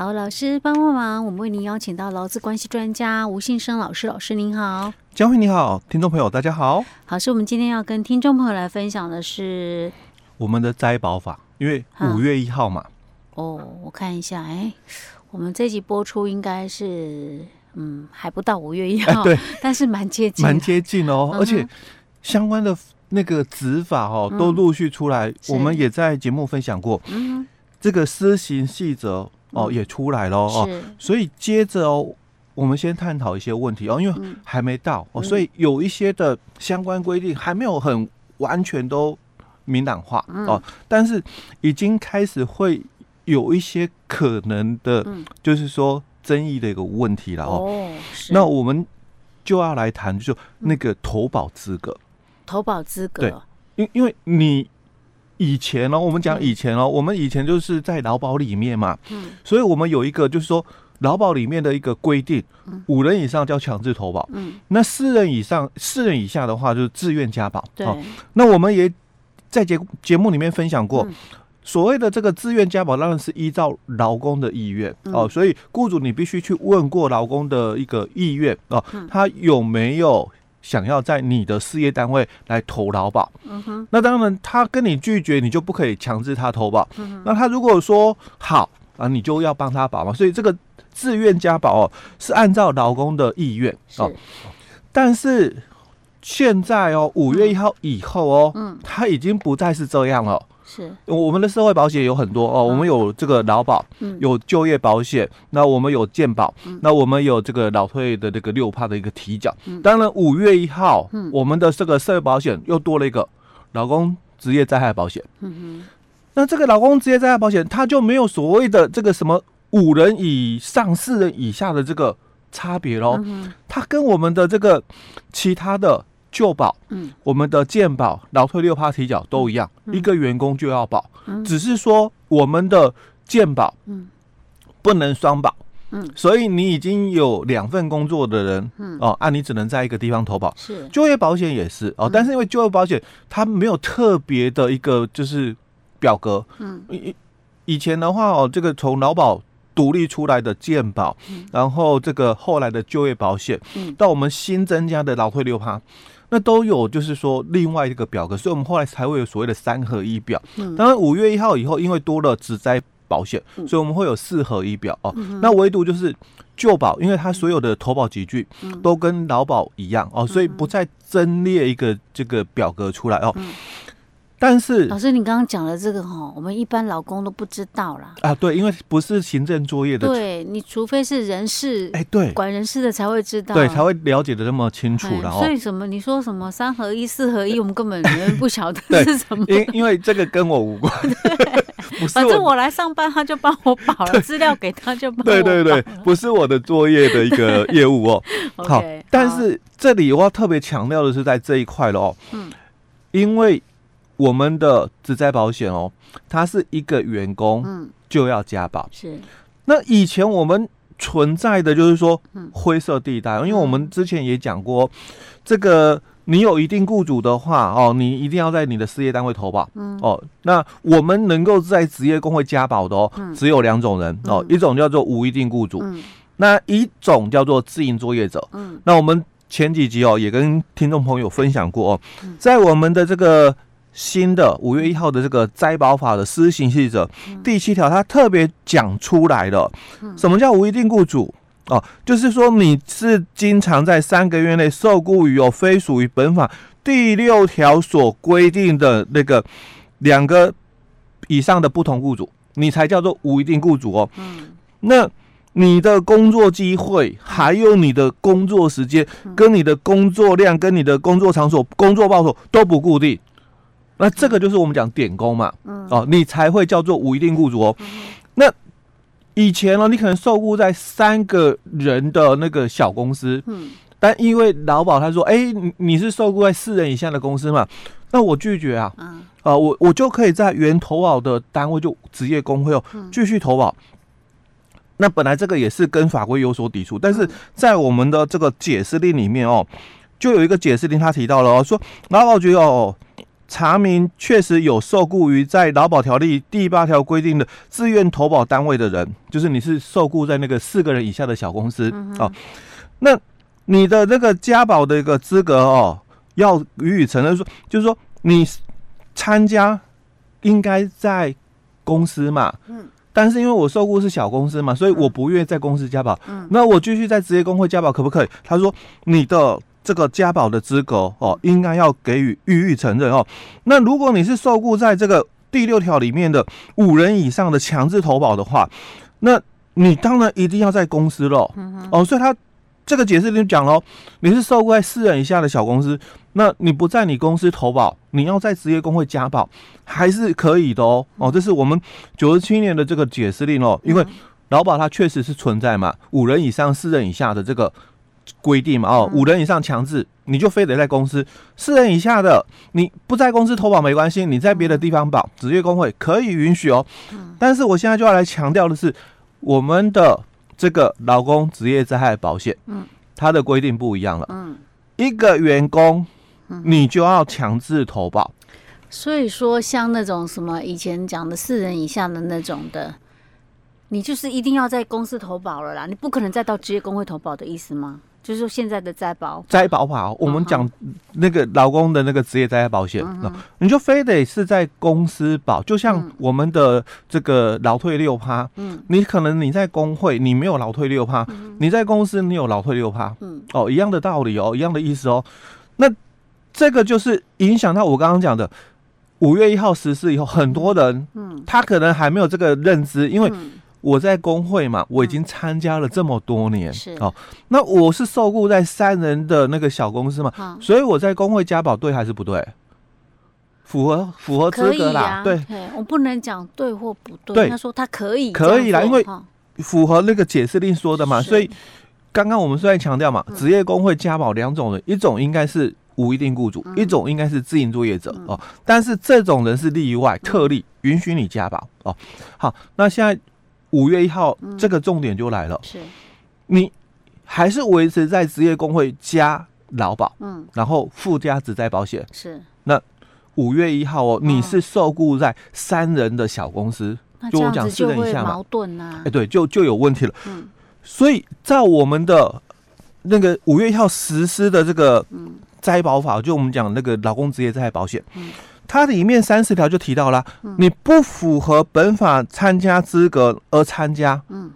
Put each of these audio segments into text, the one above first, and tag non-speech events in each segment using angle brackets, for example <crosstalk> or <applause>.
好，老师帮帮忙，我们为您邀请到劳资关系专家吴信生老师，老师您好，江慧你好，听众朋友大家好。好，是我们今天要跟听众朋友来分享的是我们的灾保法，因为五月一号嘛。哦，我看一下，哎，我们这集播出应该是嗯还不到五月一号，对，但是蛮接近，蛮接近哦，而且相关的那个执法哦都陆续出来，我们也在节目分享过，嗯，这个施行细则。哦，也出来了哦，所以接着哦，我们先探讨一些问题哦，因为还没到哦，所以有一些的相关规定还没有很完全都明朗化哦，但是已经开始会有一些可能的，就是说争议的一个问题了哦。那我们就要来谈，就那个投保资格，投保资格，对，因因为你。以前呢，我们讲以前哦，我们以前就是在劳保里面嘛，嗯，所以我们有一个就是说劳保里面的一个规定，五人以上叫强制投保，嗯，那四人以上、四人以下的话就是自愿加保，对。那我们也在节节目里面分享过，所谓的这个自愿加保当然是依照劳工的意愿。哦，所以雇主你必须去问过劳工的一个意愿哦，他有没有。想要在你的事业单位来投劳保，嗯哼，那当然他跟你拒绝，你就不可以强制他投保。那他如果说好啊，你就要帮他保嘛。所以这个自愿加保哦，是按照劳工的意愿哦。但是现在哦，五月一号以后哦，嗯，他已经不再是这样了。是，我们的社会保险有很多哦，我们有这个劳保，有就业保险，那我们有健保，那我们有这个老退的这个六趴的一个提缴。当然，五月一号，我们的这个社会保险又多了一个老公职业灾害保险。嗯那这个老公职业灾害保险，它就没有所谓的这个什么五人以上、四人以下的这个差别喽。它跟我们的这个其他的。就保，嗯，我们的健保、劳退六趴提缴都一样，一个员工就要保，只是说我们的健保，嗯，不能双保，嗯，所以你已经有两份工作的人，嗯，哦，啊，你只能在一个地方投保，是，就业保险也是哦，但是因为就业保险它没有特别的一个就是表格，嗯，以以前的话哦，这个从劳保独立出来的健保，然后这个后来的就业保险，嗯，到我们新增加的劳退六趴。那都有，就是说另外一个表格，所以我们后来才会有所谓的三合一表。当然五月一号以后，因为多了职灾保险，所以我们会有四合一表哦。那唯独就是旧保，因为它所有的投保集聚都跟劳保一样哦，所以不再增列一个这个表格出来哦。但是老师，你刚刚讲的这个哈，我们一般老公都不知道啦。啊，对，因为不是行政作业的，对，你除非是人事，哎，对，管人事的才会知道，对，才会了解的那么清楚了。所以什么？你说什么三合一、四合一，<laughs> 我们根本不晓得 <laughs> 是什么。因因为这个跟我无关，<laughs> 反正我来上班，他就帮我保了资料给他，就帮我保。对对对，不是我的作业的一个业务哦。好，但是这里我要特别强调的是在这一块了哦。嗯，因为。我们的职灾保险哦，它是一个员工就要加保。是，那以前我们存在的就是说灰色地带，因为我们之前也讲过，这个你有一定雇主的话哦，你一定要在你的事业单位投保。嗯。哦，那我们能够在职业工会加保的哦，只有两种人哦，一种叫做无一定雇主，那一种叫做自营作业者。那我们前几集哦也跟听众朋友分享过哦，在我们的这个。新的五月一号的这个灾保法的施行细则第七条，它特别讲出来了，什么叫无一定雇主哦？就是说你是经常在三个月内受雇于有非属于本法第六条所规定的那个两个以上的不同雇主，你才叫做无一定雇主哦。那你的工作机会，还有你的工作时间，跟你的工作量，跟你的工作场所、工作报酬都不固定。那这个就是我们讲点工嘛，哦，你才会叫做无一定雇主哦。那以前呢，你可能受雇在三个人的那个小公司，嗯但因为劳保他说，哎，你是受雇在四人以下的公司嘛，那我拒绝啊，啊，我我就可以在原投保的单位就职业工会哦继续投保。那本来这个也是跟法规有所抵触，但是在我们的这个解释令里面哦，就有一个解释令他提到了哦，说劳保局哦。查明确实有受雇于在劳保条例第八条规定的自愿投保单位的人，就是你是受雇在那个四个人以下的小公司、嗯、哦，那你的那个加保的一个资格哦，要予以承认说，就是说你参加应该在公司嘛，嗯，但是因为我受雇是小公司嘛，所以我不愿意在公司加保，嗯，那我继续在职业工会加保可不可以？他说你的。这个加保的资格哦，应该要给予予以承认哦。那如果你是受雇在这个第六条里面的五人以上的强制投保的话，那你当然一定要在公司喽。哦，所以他这个解释就讲喽，你是受雇在四人以下的小公司，那你不在你公司投保，你要在职业工会加保还是可以的哦。哦，这是我们九十七年的这个解释令哦，因为劳保它确实是存在嘛，五人以上、四人以下的这个。规定嘛，哦，五人以上强制，你就非得在公司；四人以下的，你不在公司投保没关系，你在别的地方保，职业工会可以允许哦。但是我现在就要来强调的是，我们的这个劳工职业灾害保险，嗯，它的规定不一样了，嗯，一个员工，你就要强制投保。所以说，像那种什么以前讲的四人以下的那种的。你就是一定要在公司投保了啦，你不可能再到职业工会投保的意思吗？就是说现在的灾保灾保法，我们讲那个劳工的那个职业灾害保险，嗯，你就非得是在公司保，就像我们的这个劳退六趴，嗯，你可能你在工会你没有劳退六趴，嗯，你在公司你有劳退六趴，嗯，哦，一样的道理哦，一样的意思哦，那这个就是影响到我刚刚讲的五月一号实施以后，很多人，嗯，他可能还没有这个认知，因为。我在工会嘛，我已经参加了这么多年，是哦。那我是受雇在三人的那个小公司嘛，所以我在工会加保对还是不对？符合符合资格啦，对。我不能讲对或不对，他说他可以，可以啦，因为符合那个解释令说的嘛。所以刚刚我们是在强调嘛，职业工会加保两种人，一种应该是无一定雇主，一种应该是自营作业者哦。但是这种人是例外特例，允许你加保哦。好，那现在。五月一号，这个重点就来了。是，你还是维持在职业工会加劳保，嗯，然后附加职在保险。是，那五月一号哦，你是受雇在三人的小公司，就我讲四人以下嘛，矛盾啊。哎，对，就就有问题了。嗯，所以在我们的那个五月一号实施的这个灾保法，就我们讲那个劳工职业灾害保险。嗯。它里面三十条就提到了，你不符合本法参加资格而参加，嗯，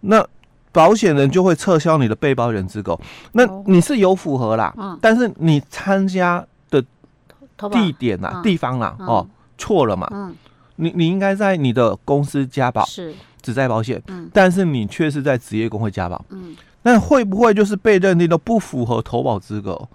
那保险人就会撤销你的被保人资格。那你是有符合啦，嗯，但是你参加的地点呐、地方啦，哦，错了嘛，嗯，你你应该在你的公司加保是。职灾保险，嗯，但是你却是在职业工会加保，嗯，那会不会就是被认定的不符合投保资格？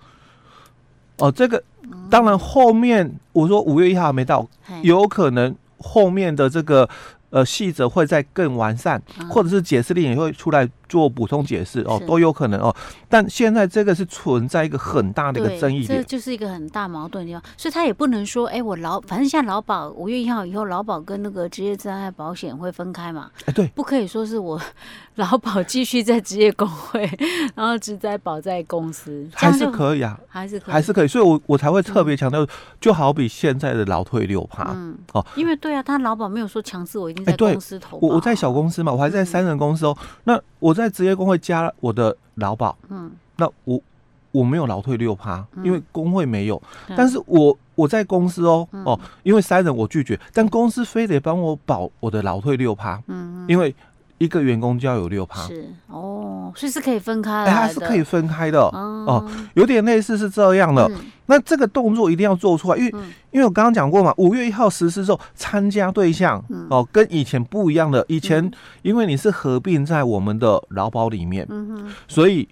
哦，这个。当然，后面我说五月一号还没到，有可能后面的这个呃细则会再更完善，或者是解释令也会出来做补充解释哦，都有可能哦。但现在这个是存在一个很大的一个争议点，这就是一个很大矛盾的地方，所以他也不能说，哎，我劳反正现在劳保五月一号以后，劳保跟那个职业灾害保险会分开嘛？哎，对，不可以说是我。劳保继续在职业工会，<laughs> 然后职灾保在公司，还是可以啊，还是可以，还是可以，所以我我才会特别强调，就好比现在的劳退六趴，嗯，哦，因为对啊，他劳保没有说强制我一定在公司投保，我我在小公司嘛，我还在三人公司哦，那我在职业工会加我的劳保，嗯，那我我没有劳退六趴，因为工会没有，但是我我在公司哦哦，因为三人我拒绝，但公司非得帮我保我的劳退六趴，嗯，因为。一个员工就要有六趴，是哦，所以是可以分开的，哎，它是可以分开的。哦，哦，有点类似是这样的。嗯、那这个动作一定要做出来，因为、嗯、因为我刚刚讲过嘛，五月一号实施之后，参加对象、嗯、哦跟以前不一样的，以前因为你是合并在我们的劳保里面，嗯、所以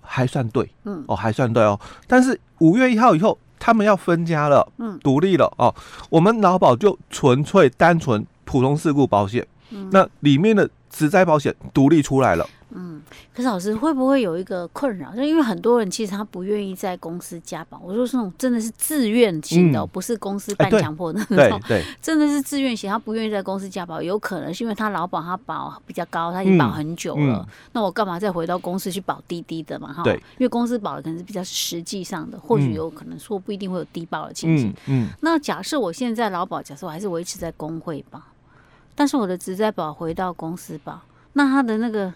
还算对，嗯。哦还算对哦，但是五月一号以后，他们要分家了，嗯，独立了哦，我们劳保就纯粹单纯普通事故保险。嗯、那里面的职灾保险独立出来了。嗯，可是老师会不会有一个困扰？就因为很多人其实他不愿意在公司加保，我说是那种真的是自愿型的，嗯、不是公司半强迫的那种，对，真的是自愿型，他不愿意在公司加保，有可能是因为他劳保他保比较高，他已经保很久了，嗯嗯、那我干嘛再回到公司去保滴滴的嘛？哈，对，因为公司保的可能是比较实际上的，或许有可能说不一定会有低保的情形。嗯，嗯那假设我现在劳保，假设我还是维持在工会保，但是我的职在保回到公司保，那他的那个。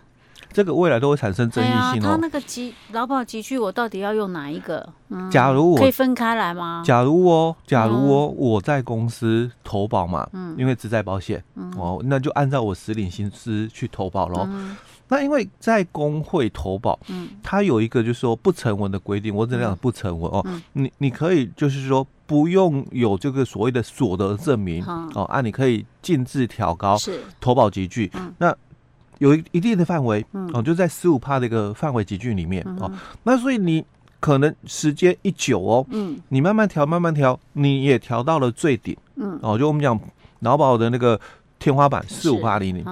这个未来都会产生争议性哦。他那个集劳保集聚，我到底要用哪一个？嗯、假如我可以分开来吗？假如哦，假如哦，我在公司投保嘛，嗯，因为职在保险，嗯、哦，那就按照我实领薪资去投保喽。嗯、那因为在工会投保，嗯，它有一个就是说不成文的规定，我只能讲不成文哦。嗯、你你可以就是说不用有这个所谓的所得证明、嗯、哦，啊，你可以尽自调高是。投保集聚，嗯、那。有一一定的范围，哦，就在十五帕的一个范围集聚里面哦。那所以你可能时间一久哦，嗯，你慢慢调，慢慢调，你也调到了最顶，嗯，哦，就我们讲劳保的那个天花板四五八零零，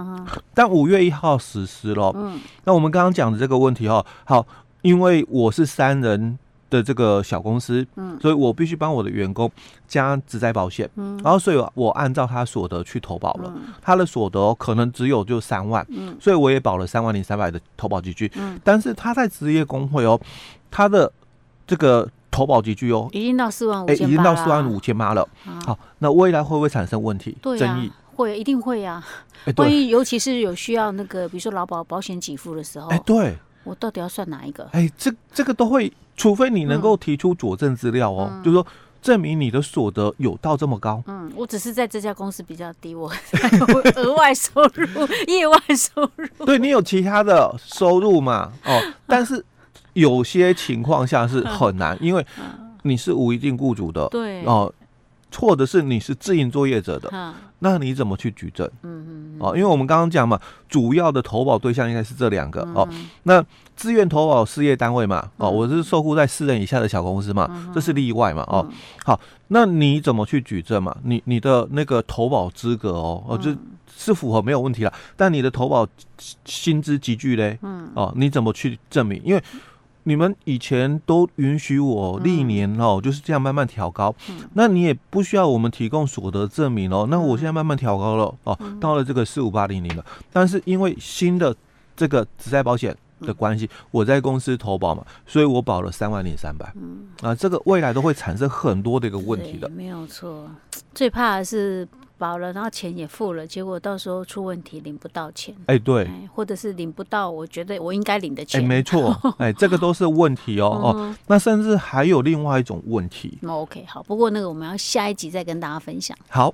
但五月一号实施了，嗯，那我们刚刚讲的这个问题哦，好，因为我是三人。的这个小公司，嗯，所以我必须帮我的员工加职灾保险，嗯，然后所以我按照他所得去投保了，嗯、他的所得可能只有就三万，嗯，所以我也保了三万零三百的投保积聚，嗯，但是他在职业工会哦，他的这个投保集聚哦，已经到四万五已经到四万五千八了，啊、好，那未来会不会产生问题？争议会，一定会呀、万一尤其是有需要那个，比如说劳保保险给付的时候，哎，对，我到底要算哪一个？哎，这这个都会。除非你能够提出佐证资料哦，嗯、就是说证明你的所得有到这么高。嗯，我只是在这家公司比较低，我 <laughs> 额外收入、业外收入。对，你有其他的收入嘛？哦，<laughs> 但是有些情况下是很难，因为你是无一定雇主的。对哦。或者是你是自营作业者的，哈那你怎么去举证？嗯嗯哦，因为我们刚刚讲嘛，主要的投保对象应该是这两个、嗯、哦。那自愿投保事业单位嘛，哦，我是受雇在四人以下的小公司嘛，嗯、这是例外嘛，哦。嗯、好，那你怎么去举证嘛？你你的那个投保资格哦，哦，就是符合没有问题了。但你的投保薪资集聚嘞，嗯，哦，你怎么去证明？因为你们以前都允许我历年哦，就是这样慢慢调高，那你也不需要我们提供所得证明哦。那我现在慢慢调高了哦，到了这个四五八零零了。但是因为新的这个职灾保险的关系，我在公司投保嘛，所以我保了三万零三百。啊，这个未来都会产生很多的一个问题的。没有错，最怕的是。保了，然后钱也付了，结果到时候出问题领不到钱。哎，对，或者是领不到，我觉得我应该领的钱。哎，没错，<laughs> 哎，这个都是问题哦哦。那甚至还有另外一种问题。那 OK，好，不过那个我们要下一集再跟大家分享。好。